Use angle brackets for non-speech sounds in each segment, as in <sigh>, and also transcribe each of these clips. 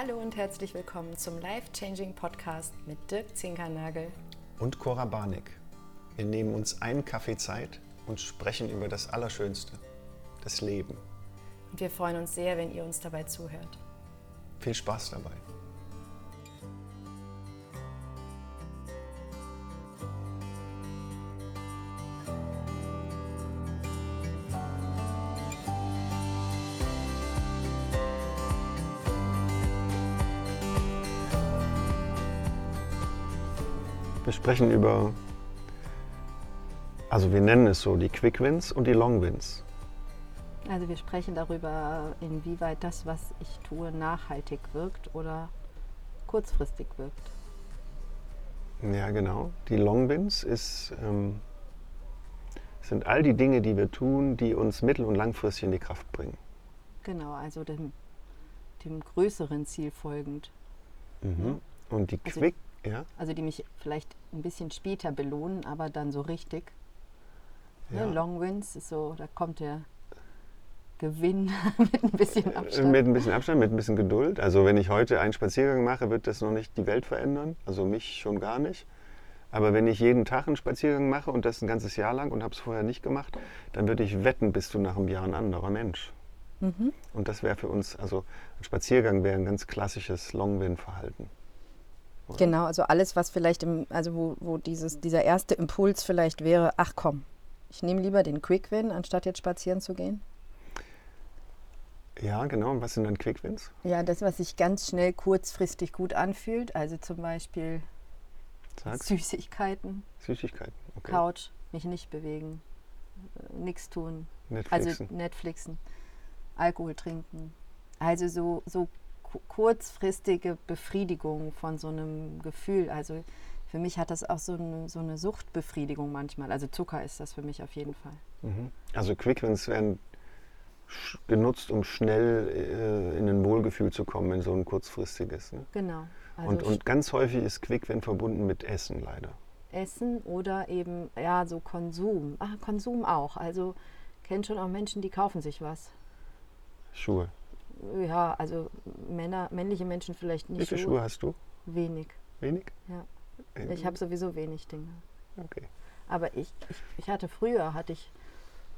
Hallo und herzlich willkommen zum Life Changing Podcast mit Dirk Zinkernagel und Cora Barnick. Wir nehmen uns einen Kaffee Zeit und sprechen über das Allerschönste, das Leben. Und wir freuen uns sehr, wenn ihr uns dabei zuhört. Viel Spaß dabei. Wir sprechen über, also wir nennen es so, die Quick Wins und die Long Wins. Also wir sprechen darüber, inwieweit das, was ich tue, nachhaltig wirkt oder kurzfristig wirkt. Ja, genau. Die Long Wins ist, ähm, sind all die Dinge, die wir tun, die uns mittel- und langfristig in die Kraft bringen. Genau, also dem, dem größeren Ziel folgend. Mhm. Und die also Quick, ja? Also die mich vielleicht ein bisschen später belohnen, aber dann so richtig. Ne, ja. Ne, Long Wins ist so, da kommt der Gewinn <laughs> mit ein bisschen Abstand. Mit ein bisschen Abstand, mit ein bisschen Geduld. Also wenn ich heute einen Spaziergang mache, wird das noch nicht die Welt verändern. Also mich schon gar nicht. Aber wenn ich jeden Tag einen Spaziergang mache und das ein ganzes Jahr lang und habe es vorher nicht gemacht, dann würde ich wetten, bist du nach einem Jahr ein anderer Mensch. Mhm. Und das wäre für uns, also ein Spaziergang wäre ein ganz klassisches Long-Win-Verhalten. Genau, also alles, was vielleicht im, also wo, wo dieses, dieser erste Impuls vielleicht wäre, ach komm, ich nehme lieber den Quick Win, anstatt jetzt spazieren zu gehen. Ja, genau. Und was sind dann Quick Wins? Ja, das, was sich ganz schnell kurzfristig gut anfühlt. Also zum Beispiel Sag's. Süßigkeiten. Süßigkeiten, okay. Couch, mich nicht bewegen, nichts tun. Netflixen. Also Netflixen, Alkohol trinken. Also so, so kurzfristige Befriedigung von so einem Gefühl. Also für mich hat das auch so eine, so eine Suchtbefriedigung manchmal. Also Zucker ist das für mich auf jeden Fall. Mhm. Also Quickwins werden genutzt, um schnell äh, in ein Wohlgefühl zu kommen, in so ein kurzfristiges. Ne? Genau. Also und, und ganz häufig ist Quickwin verbunden mit Essen leider. Essen oder eben, ja, so Konsum. Ah, Konsum auch. Also kennt schon auch Menschen, die kaufen sich was. Schuhe. Ja, also Männer, männliche Menschen vielleicht nicht. Wie viele Schuhe, Schuhe hast du? Wenig. Wenig? Ja. Ich habe sowieso wenig Dinge. Okay. Aber ich, ich, ich hatte früher, hatte ich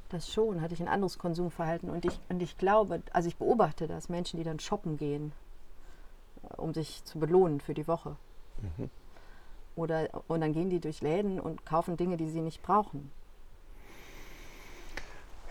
das schon, hatte ich ein anderes Konsumverhalten und ich, und ich glaube, also ich beobachte das, Menschen, die dann shoppen gehen, um sich zu belohnen für die Woche. Mhm. Oder, und dann gehen die durch Läden und kaufen Dinge, die sie nicht brauchen.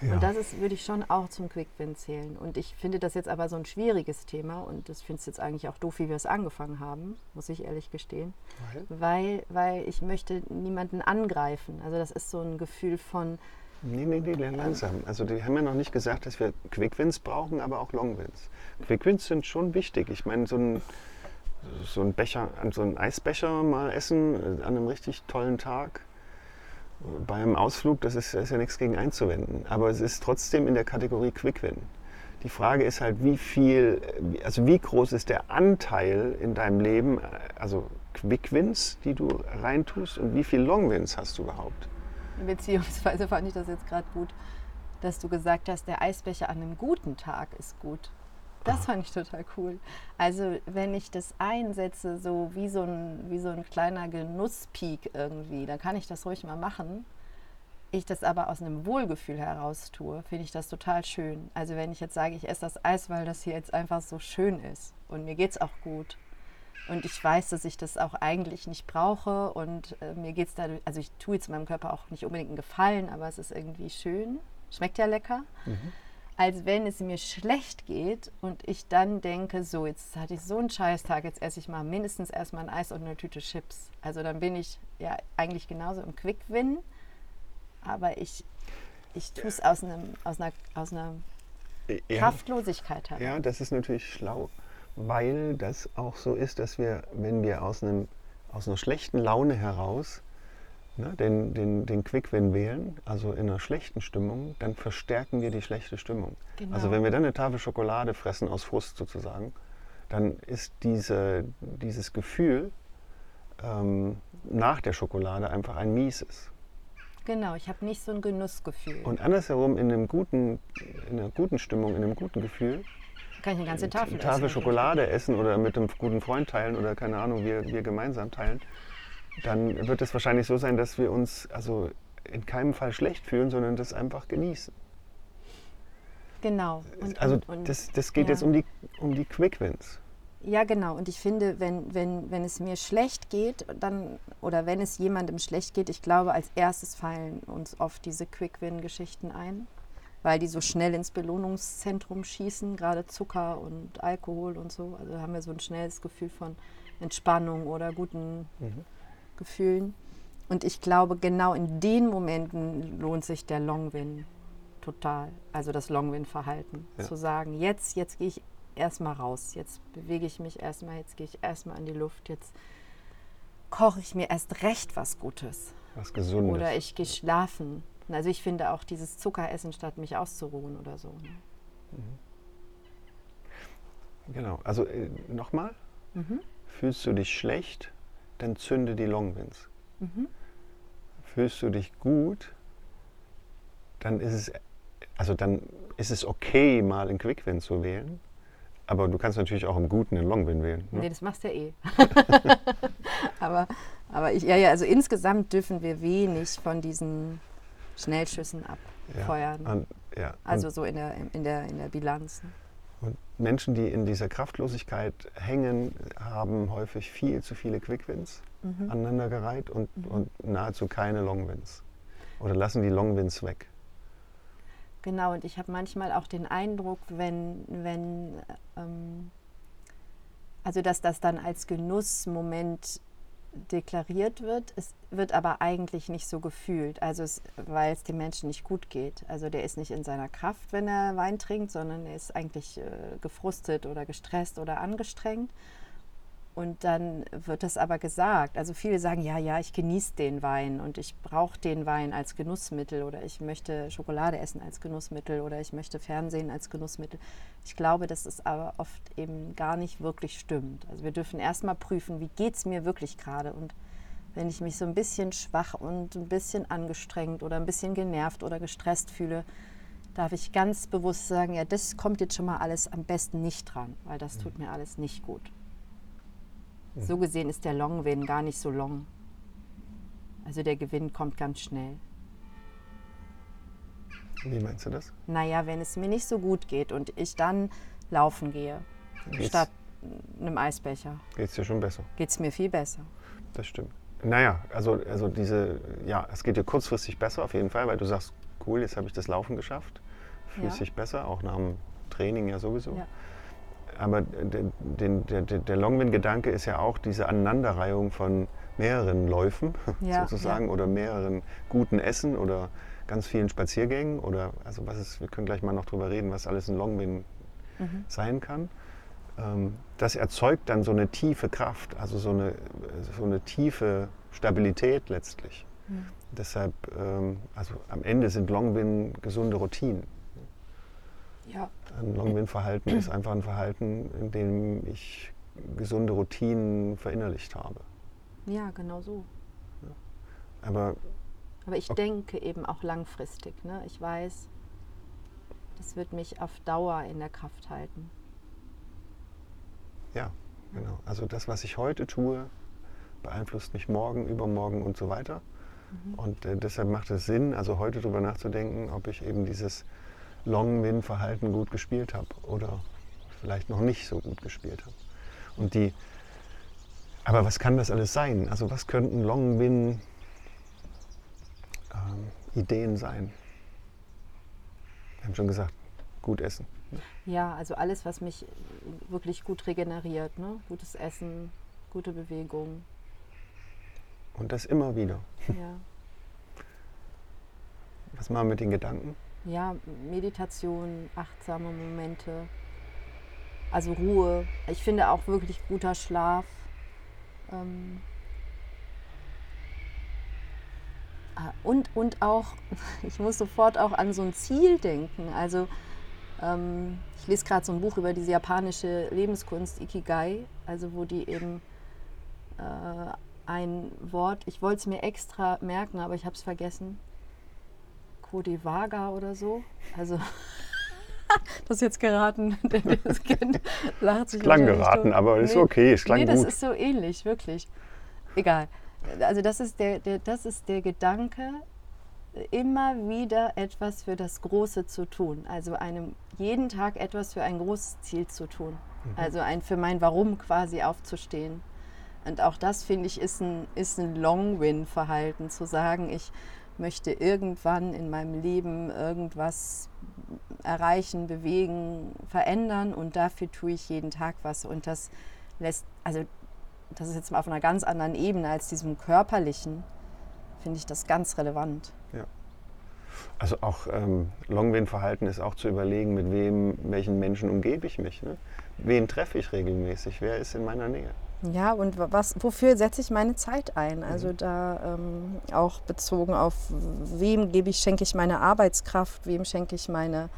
Ja. Und das ist, würde ich schon auch zum Quick-Win zählen. Und ich finde das jetzt aber so ein schwieriges Thema und das finde ich jetzt eigentlich auch doof, wie wir es angefangen haben, muss ich ehrlich gestehen. Weil? weil? Weil ich möchte niemanden angreifen. Also das ist so ein Gefühl von... Nee, nee, nee, langsam. Also die haben ja noch nicht gesagt, dass wir Quick-Wins brauchen, aber auch Long-Wins. Quick-Wins sind schon wichtig. Ich meine, so ein, so ein Becher, so ein Eisbecher mal essen äh, an einem richtig tollen Tag bei einem Ausflug, das ist, das ist ja nichts gegen einzuwenden. Aber es ist trotzdem in der Kategorie Quick-Win. Die Frage ist halt, wie viel, also wie groß ist der Anteil in deinem Leben, also Quick-Wins, die du reintust und wie viel Long-Wins hast du überhaupt? Beziehungsweise fand ich das jetzt gerade gut, dass du gesagt hast, der Eisbecher an einem guten Tag ist gut. Das fand ich total cool. Also wenn ich das einsetze, so wie so ein, wie so ein kleiner Genusspeak irgendwie, dann kann ich das ruhig mal machen. Ich das aber aus einem Wohlgefühl heraus tue, finde ich das total schön. Also wenn ich jetzt sage, ich esse das Eis, weil das hier jetzt einfach so schön ist und mir geht es auch gut. Und ich weiß, dass ich das auch eigentlich nicht brauche und äh, mir geht es dadurch, also ich tue jetzt meinem Körper auch nicht unbedingt einen Gefallen, aber es ist irgendwie schön. Schmeckt ja lecker. Mhm als wenn es mir schlecht geht und ich dann denke, so, jetzt hatte ich so einen Scheißtag, jetzt esse ich mal mindestens erstmal ein Eis und eine Tüte Chips. Also dann bin ich ja eigentlich genauso im Quick-Win, aber ich, ich tue es aus, aus einer, aus einer ja, Kraftlosigkeit heraus. Ja, das ist natürlich schlau, weil das auch so ist, dass wir, wenn wir aus, einem, aus einer schlechten Laune heraus ne, den, den, den Quick-Win wählen, also in einer schlechten Stimmung, dann verstärken wir die schlechte Stimmung. Genau. Also wenn wir dann eine Tafel Schokolade fressen aus Frust sozusagen, dann ist diese, dieses Gefühl ähm, nach der Schokolade einfach ein mieses. Genau, ich habe nicht so ein Genussgefühl. Und andersherum, in, einem guten, in einer guten Stimmung, in einem guten Gefühl, Kann ich eine ganze Tafel, Tafel essen. Schokolade essen oder mit einem guten Freund teilen oder keine Ahnung, wir, wir gemeinsam teilen, dann wird es wahrscheinlich so sein, dass wir uns also in keinem Fall schlecht fühlen, sondern das einfach genießen. Genau. Und, also und, und, das, das geht ja. jetzt um die, um die Quick Wins. Ja, genau. Und ich finde, wenn, wenn, wenn es mir schlecht geht, dann, oder wenn es jemandem schlecht geht, ich glaube, als erstes fallen uns oft diese Quick-Win-Geschichten ein, weil die so schnell ins Belohnungszentrum schießen, gerade Zucker und Alkohol und so. Also da haben wir so ein schnelles Gefühl von Entspannung oder guten Mhm. Gefühlen. Und ich glaube, genau in den Momenten lohnt sich der Long-Win total. Also das Long-Win-Verhalten. Ja. Zu sagen, jetzt, jetzt gehe ich erstmal raus, jetzt bewege ich mich erstmal, jetzt gehe ich erstmal in die Luft, jetzt koche ich mir erst recht was Gutes. Was Gesundes. Oder ich gehe schlafen. Also ich finde auch dieses Zuckeressen, statt mich auszuruhen oder so. Ne? Genau. Also äh, nochmal, Mhm. fühlst du dich schlecht, dann zünde die Long Wins. Mhm. Fühlst du dich gut, dann ist es, also dann ist es okay, mal einen Quick Win zu wählen. Aber du kannst natürlich auch im Guten einen Long Win wählen. Ne? Nee, das machst du ja eh. <laughs> aber aber ich, ja, ja, also insgesamt dürfen wir wenig von diesen Schnellschüssen abfeuern. Und, ja. Also so in der, in der, in der Bilanz. ne? Und, Menschen, die in dieser Kraftlosigkeit hängen, haben häufig viel zu viele Quick Wins Mhm. aneinandergereiht und, und nahezu keine Long Wins. Oder lassen die Long Wins weg. Genau, und ich habe manchmal auch den Eindruck, wenn, wenn ähm, also dass das dann als Genussmoment deklariert wird, es wird aber eigentlich nicht so gefühlt, also es, weil es dem Menschen nicht gut geht. Also der ist nicht in seiner Kraft, wenn er Wein trinkt, sondern er ist eigentlich äh, gefrustet oder gestresst oder angestrengt. Und dann wird das aber gesagt. Also viele sagen, ja, ja, ich genieße den Wein und ich brauche den Wein als Genussmittel oder ich möchte Schokolade essen als Genussmittel oder ich möchte Fernsehen als Genussmittel. Ich glaube, dass es aber oft eben gar nicht wirklich stimmt. Also wir dürfen erstmal prüfen, wie geht es mir wirklich gerade und wenn ich mich so ein bisschen schwach und ein bisschen angestrengt oder ein bisschen genervt oder gestresst fühle, darf ich ganz bewusst sagen, ja, das kommt jetzt schon mal alles am besten nicht dran, weil das tut mir alles nicht gut. So gesehen ist der Long Win gar nicht so long. Also der Gewinn kommt ganz schnell. Wie meinst du das? Naja, wenn es mir nicht so gut geht und ich dann laufen gehe, Geht's- statt einem Eisbecher, Geht es dir schon besser? geht es mir viel besser. Das stimmt. Naja, also, also diese, ja, es geht dir kurzfristig besser auf jeden Fall, weil du sagst, cool, jetzt habe ich das Laufen geschafft. Fühlst Ja. dich besser, auch nach dem Training ja sowieso. Ja. Aber den, der, der Longwind-Gedanke ist ja auch diese Aneinanderreihung von mehreren Läufen <laughs> Ja, sozusagen oder mehreren guten Essen oder ganz vielen Spaziergängen oder also was ist, wir können gleich mal noch drüber reden, was alles ein Longwind Mhm. sein kann. Ähm, das erzeugt dann so eine tiefe Kraft, also so eine, so eine tiefe Stabilität letztlich. Mhm. Deshalb, ähm, also am Ende sind Longwin gesunde Routinen. Ja. Ein Longwin-Verhalten ist einfach ein Verhalten, in dem ich gesunde Routinen verinnerlicht habe. ja, genau so. Aber Aber ich Okay. denke eben auch langfristig. Ne? Ich weiß, das wird mich auf Dauer in der Kraft halten. ja, genau. Also das, was ich heute tue, beeinflusst mich morgen, übermorgen und so weiter. Und äh, deshalb macht es Sinn, also heute darüber nachzudenken, ob ich eben dieses Long-Win-Verhalten gut gespielt habe oder vielleicht noch nicht so gut gespielt habe. Und die, aber was kann das alles sein? Also was könnten Long-Win-Ideen sein? Wir haben schon gesagt, gut essen. Ja, also alles, was mich wirklich gut regeneriert. Ne? Gutes Essen, gute Bewegung. Und das immer wieder. Ja. Was machen wir mit den Gedanken? Ja, Meditation, achtsame Momente, also Ruhe. Ich finde auch wirklich guter Schlaf. Ähm, ah, und, und auch, <laughs> ich muss sofort auch an so ein Ziel denken. Also ähm, ich lese gerade so ein Buch über diese japanische Lebenskunst Ikigai, also wo die eben äh, ein Wort, ich wollte es mir extra merken, aber ich habe es vergessen. Kodivaga oder so. Also <laughs> das ist jetzt geraten. <laughs> Das Kind lacht sich Klang geraten, aber ist okay, es klang nee, das gut. ist so ähnlich, wirklich. Egal. Also das ist der, der, das ist der Gedanke, immer wieder etwas für das Große zu tun. Also einem jeden Tag etwas für ein großes Ziel zu tun. Also ein für mein Warum quasi aufzustehen. Und auch das, finde ich, ist ein, ist ein Long-Win-Verhalten, zu sagen, ich möchte irgendwann in meinem Leben irgendwas erreichen, bewegen, verändern und dafür tue ich jeden Tag was. Und das lässt, also das ist jetzt mal auf einer ganz anderen Ebene als diesem körperlichen, finde ich das ganz relevant. Also auch ähm, Long-Win-Verhalten ist auch zu überlegen, mit wem, welchen Menschen umgebe ich mich. Ne? Wen treffe ich regelmäßig? Wer ist in meiner Nähe? Ja, und wa- was, wofür setze ich meine Zeit ein? Also da ähm, auch bezogen auf, wem gebe ich, schenke ich meine Arbeitskraft, wem schenke ich meine,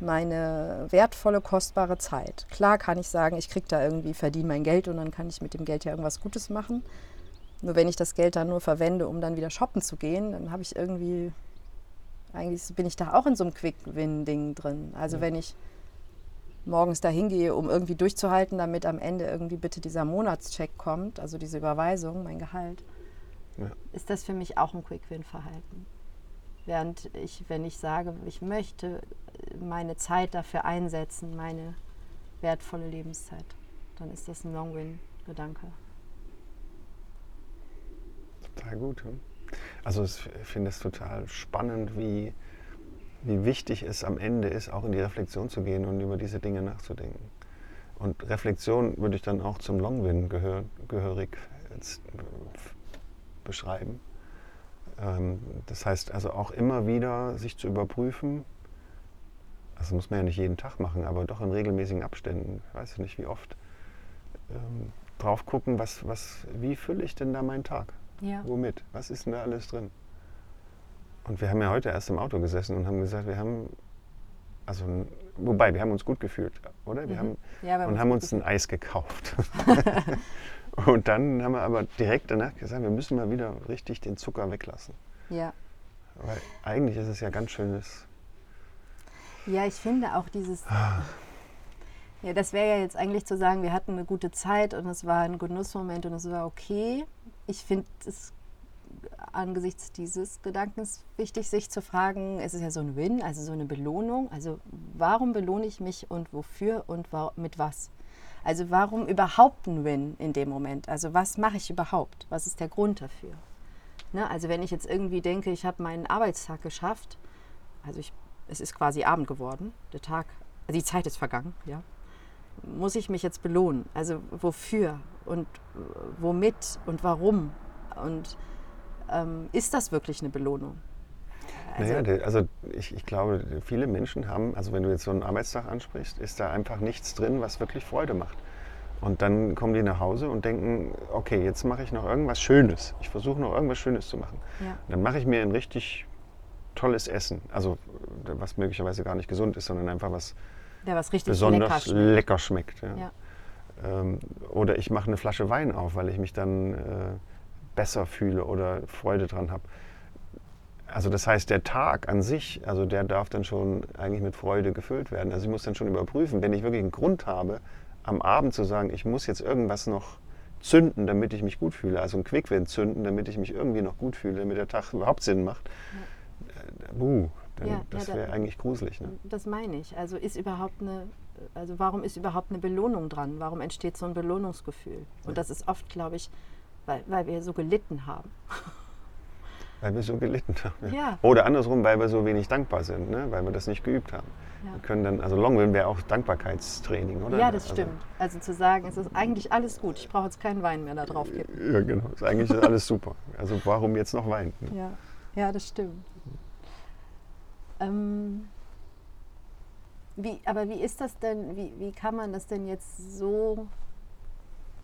meine wertvolle, kostbare Zeit. Klar kann ich sagen, ich kriege da irgendwie, verdiene mein Geld und dann kann ich mit dem Geld ja irgendwas Gutes machen. Nur wenn ich das Geld dann nur verwende, um dann wieder shoppen zu gehen, dann habe ich irgendwie, eigentlich bin ich da auch in so einem Quick-Win-Ding drin. Also wenn ich morgens dahin gehe, um irgendwie durchzuhalten, damit am Ende irgendwie bitte dieser Monatscheck kommt, also diese Überweisung, mein Gehalt, Ja. ist das für mich auch ein Quick-Win-Verhalten. Während ich, wenn ich sage, ich möchte meine Zeit dafür einsetzen, meine wertvolle Lebenszeit, dann ist das ein Long-Win-Gedanke. Total gut. hm? Also ich finde es total spannend, wie, wie wichtig es am Ende ist, auch in die Reflexion zu gehen und über diese Dinge nachzudenken. Und Reflexion würde ich dann auch zum Longwin gehör, gehörig äh, beschreiben. Ähm, das heißt also auch immer wieder sich zu überprüfen, das muss man ja nicht jeden Tag machen, aber doch in regelmäßigen Abständen, ich weiß nicht wie oft, ähm, drauf gucken, was, was, wie fülle ich denn da meinen Tag? Ja. Womit? Was ist denn da alles drin? Und wir haben ja heute erst im Auto gesessen und haben gesagt, wir haben, also, wobei, wir haben uns gut gefühlt, oder? Wir Mhm. haben, Ja, wir und haben uns ein Eis gekauft. <laughs> und dann haben wir aber direkt danach gesagt, wir müssen mal wieder richtig den Zucker weglassen. Ja. Weil eigentlich ist es ja ganz schönes. Ja, ich finde auch dieses. Ja, das wäre ja jetzt eigentlich zu sagen, wir hatten eine gute Zeit und es war ein Genussmoment und es war okay. Ich finde es angesichts dieses Gedankens wichtig, sich zu fragen, es ist ja so ein Win, also so eine Belohnung. Also warum belohne ich mich und wofür und wa mit was? Also warum überhaupt ein Win in dem Moment? Also was mache ich überhaupt? Was ist der Grund dafür? Ne? Also wenn ich jetzt irgendwie denke, ich habe meinen Arbeitstag geschafft, also ich, es ist quasi Abend geworden, der Tag, also die Zeit ist vergangen, ja. Muss ich mich jetzt belohnen? Also wofür und äh, womit und warum? Und ähm, ist das wirklich eine Belohnung? Also, naja, also ich, ich glaube, viele Menschen haben, also wenn du jetzt so einen Arbeitstag ansprichst, ist da einfach nichts drin, was wirklich Freude macht. Und dann kommen die nach Hause und denken, okay, jetzt mache ich noch irgendwas Schönes. Ich versuche noch irgendwas Schönes zu machen. ja, Dann mache ich mir ein richtig tolles Essen. Also was möglicherweise gar nicht gesund ist, sondern einfach was der was richtig lecker besonders schmeckt. lecker schmeckt. ja. Ja. Ähm, oder ich mache eine Flasche Wein auf, weil ich mich dann äh, besser fühle oder Freude dran habe. Also das heißt, der Tag an sich, also der darf dann schon eigentlich mit Freude gefüllt werden. Also ich muss dann schon überprüfen, wenn ich wirklich einen Grund habe, am Abend zu sagen, ich muss jetzt irgendwas noch zünden, damit ich mich gut fühle. Also ein Quickwind zünden, damit ich mich irgendwie noch gut fühle, damit der Tag <laughs> überhaupt Sinn macht. Äh, buh, dann, Ja, ja, das da- wäre eigentlich gruselig. Ne? Das meine ich. Also ist überhaupt eine, also warum ist überhaupt eine Belohnung dran? Warum entsteht so ein Belohnungsgefühl? Und das ist oft, glaube ich, weil, weil wir so gelitten haben. <laughs> Weil wir so gelitten haben. Ja. Oder andersrum, weil wir so wenig dankbar sind, ne? weil wir das nicht geübt haben. Ja. Wir können dann, also Longwin wäre auch Dankbarkeitstraining, oder? Ja, das Also- stimmt. Also zu sagen, es ist eigentlich alles gut. Ich brauche jetzt keinen Wein mehr da drauf kippen. Ja, genau. Ist eigentlich <laughs> alles super. Also warum jetzt noch Wein? ne? Ja, ja das stimmt. Ähm, wie, aber wie ist das denn, wie, wie kann man das denn jetzt so...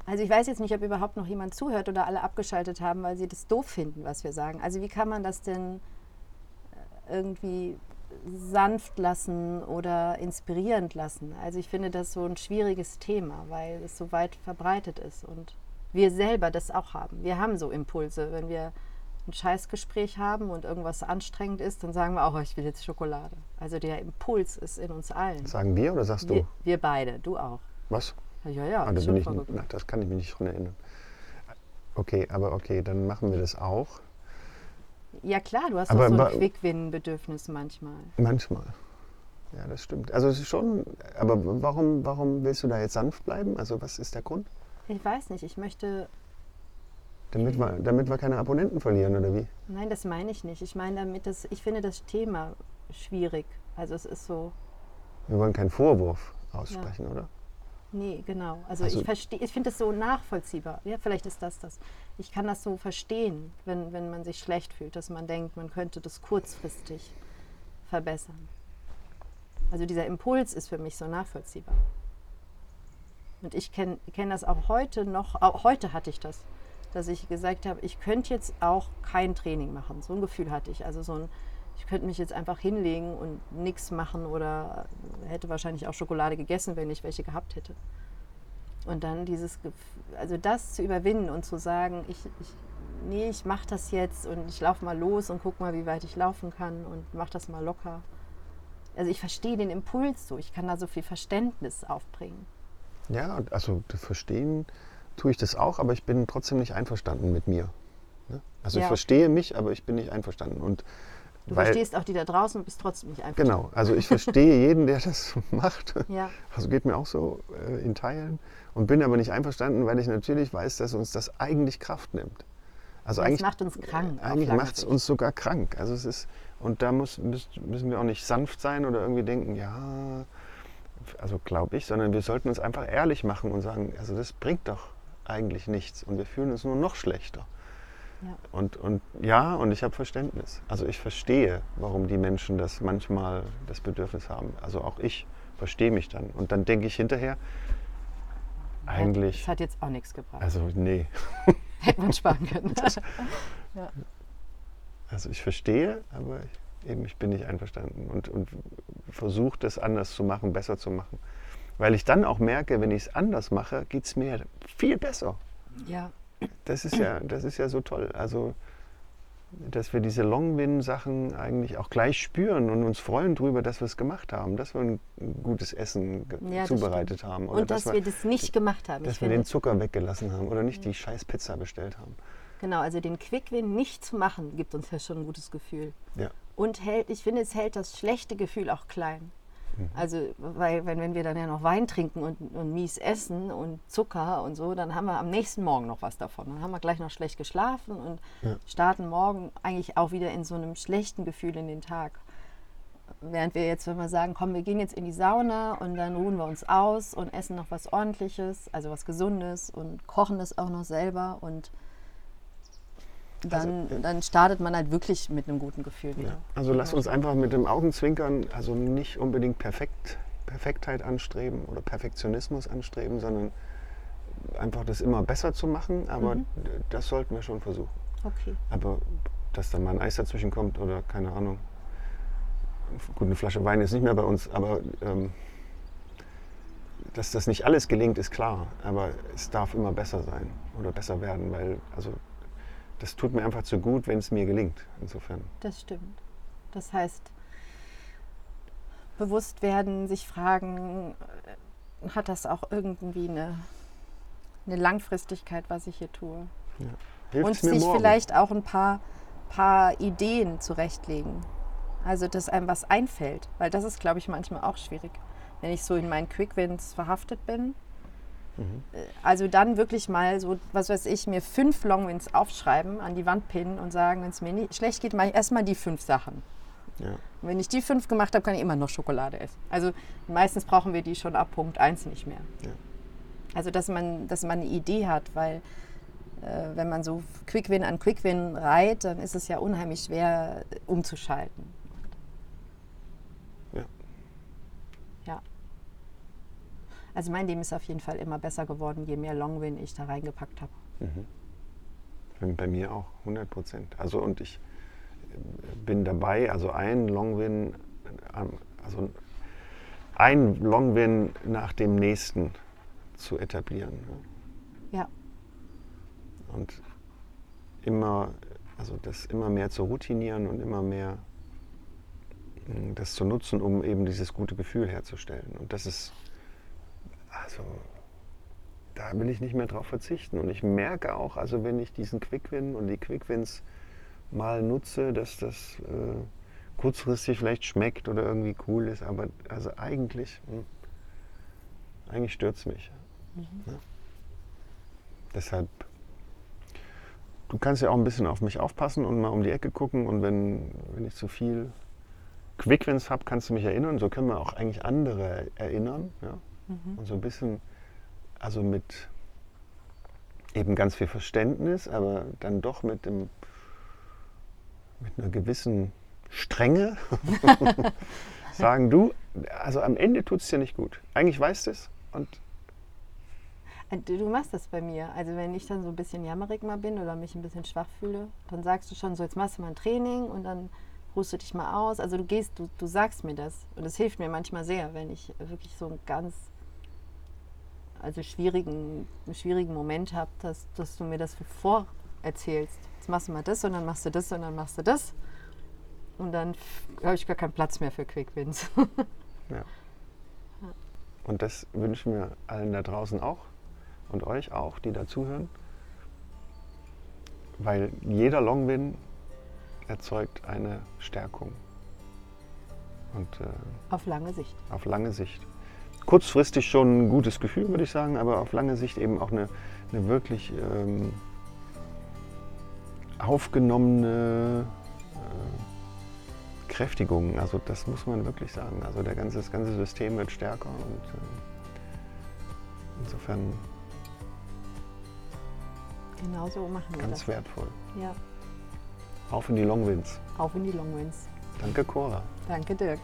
Also ich weiß jetzt nicht, ob überhaupt noch jemand zuhört oder alle abgeschaltet haben, weil sie das doof finden, was wir sagen. Also wie kann man das denn äh, irgendwie sanft lassen oder inspirierend lassen? Also ich finde das so ein schwieriges Thema, weil es so weit verbreitet ist und wir selber das auch haben. Wir haben so Impulse, wenn wir ein Scheißgespräch haben und irgendwas anstrengend ist, dann sagen wir auch, oh, ich will jetzt Schokolade. Also der Impuls ist in uns allen. Sagen wir oder sagst Wir, du? wir beide, du auch. Was? Ja, ja, ist bin ich, na, das kann ich mich nicht dran erinnern. Okay, aber okay, dann machen wir das auch. Ja klar, du hast Aber auch so ein Quick-Win-Bedürfnis manchmal. Manchmal. Ja, das stimmt. Also es ist schon, aber warum, warum willst du da jetzt sanft bleiben? Also was ist der Grund? Ich weiß nicht, ich möchte, Damit wir, damit wir keine Abonnenten verlieren, oder wie? nein, das meine ich nicht. Ich meine damit, dass ich finde das Thema schwierig. Also es ist so, Wir wollen keinen Vorwurf aussprechen, oder? Nee, genau. Also, Also- ich verstehe, ich finde es so nachvollziehbar. Ja, vielleicht ist das das. Ich kann das so verstehen, wenn, wenn man sich schlecht fühlt, dass man denkt, man könnte das kurzfristig verbessern. Also dieser Impuls ist für mich so nachvollziehbar. Und ich kenne kenn das auch heute noch, auch heute hatte ich das, dass ich gesagt habe, ich könnte jetzt auch kein Training machen. So ein Gefühl hatte ich. Also so ein, ich könnte mich jetzt einfach hinlegen und nichts machen oder hätte wahrscheinlich auch Schokolade gegessen, wenn ich welche gehabt hätte. Und dann dieses, also das zu überwinden und zu sagen, ich, ich nee, ich mache das jetzt und ich laufe mal los und guck mal, wie weit ich laufen kann und mach das mal locker. Also ich verstehe den Impuls so, ich kann da so viel Verständnis aufbringen. Ja, also verstehen tue ich das auch, aber ich bin trotzdem nicht einverstanden mit mir. Ne? Also ich Ja. verstehe mich, aber ich bin nicht einverstanden. Und Du weil, verstehst auch die da draußen und bist trotzdem nicht einfach. Genau, also ich verstehe jeden, der das <laughs> macht. Ja, Also geht mir auch so äh, in Teilen und bin aber nicht einverstanden, weil ich natürlich weiß, dass uns das eigentlich Kraft nimmt. Also das eigentlich macht uns krank. eigentlich macht es uns sogar krank. Also es ist und da muss, müssen wir auch nicht sanft sein oder irgendwie denken, ja, also glaube ich, sondern wir sollten uns einfach ehrlich machen und sagen, also das bringt doch eigentlich nichts und wir fühlen uns nur noch schlechter. Ja. Und, und ja, und ich habe Verständnis. Also ich verstehe, warum die Menschen das manchmal das Bedürfnis haben. Also auch ich verstehe mich dann. Und dann denke ich hinterher, eigentlich, Das hat jetzt auch nichts gebracht. also nee. <laughs> Hätte man sparen können. <laughs> Also ich verstehe, aber ich, eben ich bin nicht einverstanden und, und versuche das anders zu machen, besser zu machen. Weil ich dann auch merke, wenn ich es anders mache, geht es mir viel besser. ja, Das ist ja, das ist ja so toll. Also, dass wir diese Long-Win-Sachen eigentlich auch gleich spüren und uns freuen darüber, dass wir es gemacht haben, dass wir ein gutes Essen Ja, zubereitet haben. Oder und dass wir das nicht gemacht haben. dass wir den Zucker weggelassen haben oder nicht die scheiß Pizza bestellt haben. genau, also den Quick-Win nicht zu machen, gibt uns ja schon ein gutes Gefühl. Ja. Und hält, ich finde, es hält das schlechte Gefühl auch klein. Mhm. Also, weil wenn, wenn wir dann ja noch Wein trinken und, und mies essen und Zucker und so, dann haben wir am nächsten Morgen noch was davon. Dann haben wir gleich noch schlecht geschlafen und Ja. starten morgen eigentlich auch wieder in so einem schlechten Gefühl in den Tag. Während wir jetzt, wenn wir sagen, komm, wir gehen jetzt in die Sauna und dann ruhen wir uns aus und essen noch was Ordentliches, also was Gesundes und kochen es auch noch selber und dann, Also, dann startet man halt wirklich mit einem guten Gefühl wieder. Ja. Also lass uns einfach mit dem Augenzwinkern, also nicht unbedingt perfekt, Perfektheit anstreben oder Perfektionismus anstreben, sondern einfach das immer besser zu machen. Aber Mhm. das sollten wir schon versuchen. Okay. Aber dass dann mal ein Eis dazwischen kommt oder keine Ahnung. Gut, eine Flasche Wein ist nicht mehr bei uns, aber ähm, dass das nicht alles gelingt, ist klar. Aber es darf immer besser sein oder besser werden, weil also das tut mir einfach zu gut, wenn es mir gelingt. Insofern. Das stimmt. Das heißt, bewusst werden, sich fragen, äh, hat das auch irgendwie eine, eine Langfristigkeit, was ich hier tue? Hilft Und es mir sich morgen? vielleicht auch ein paar, paar Ideen zurechtlegen. Also, dass einem was einfällt. Weil das ist, glaube ich, manchmal auch schwierig. Wenn ich so in meinen Quick-Wins verhaftet bin. Mhm. Also dann wirklich mal so, was weiß ich, mir fünf Long-Wins aufschreiben, an die Wand pinnen und sagen, wenn es mir nicht schlecht geht, mache ich erstmal die fünf Sachen. Ja. Und wenn ich die fünf gemacht habe, kann ich immer noch Schokolade essen. Also meistens brauchen wir die schon ab Punkt 1 nicht mehr. Ja. Also dass man, dass man eine Idee hat, weil äh, wenn man so Quick-Win an Quick-Win reiht, dann ist es ja unheimlich schwer äh, umzuschalten. Ja. Ja. Also mein Leben ist auf jeden Fall immer besser geworden, je mehr Long-Win ich da reingepackt habe. Bei- Bei mir auch, 100 Prozent. Also und ich äh, bin dabei, also ein Longwin, ähm, also ein Longwin nach dem nächsten zu etablieren. ne? Ja, Und immer Also das immer mehr zu routinieren und immer mehr mh, das zu nutzen, um eben dieses gute Gefühl herzustellen. Und das ist, also da will ich nicht mehr drauf verzichten. Und ich merke auch, also wenn ich diesen Quick-Win und die Quick-Wins mal nutze, dass das äh, kurzfristig vielleicht schmeckt oder irgendwie cool ist, aber also eigentlich, mh, eigentlich stört es mich. Ne? Deshalb, du kannst ja auch ein bisschen auf mich aufpassen und mal um die Ecke gucken und wenn, wenn ich zu viel Quickwins habe, kannst du mich erinnern. So können wir auch eigentlich andere erinnern. Ja? Und so ein bisschen, also mit eben ganz viel Verständnis, aber dann doch mit, dem, mit einer gewissen Strenge <laughs> sagen, du, also am Ende tut es dir nicht gut. Eigentlich weißt du es und Äh, Du machst das bei mir. Also wenn ich dann so ein bisschen jammerig mal bin oder mich ein bisschen schwach fühle, dann sagst du schon so, jetzt machst du mal ein Training und dann ruhst du dich mal aus. Also du gehst, du, du sagst mir das. Und das hilft mir manchmal sehr, wenn ich wirklich so einen ganz also schwierigen, einen schwierigen Moment habe, dass, dass du mir das vorerzählst. Jetzt machst du mal das und dann machst du das und dann machst du das. Und dann habe ich gar keinen Platz mehr für Quick Wins. <laughs> Ja. Und das wünschen wir allen da draußen auch und euch auch, die dazuhören. Weil jeder Longwin erzeugt eine Stärkung. Und äh, Auf lange Sicht. auf lange Sicht. Kurzfristig schon ein gutes Gefühl, würde ich sagen, aber auf lange Sicht eben auch eine, eine wirklich ähm, aufgenommene äh, Kräftigung. Also das muss man wirklich sagen. Also der ganze, das ganze System wird stärker und äh, insofern Genau so machen wir ganz das. wertvoll. Ja, Auf in die Longwins. auf in die Long Wins. Danke, Cora. Danke, Dirk.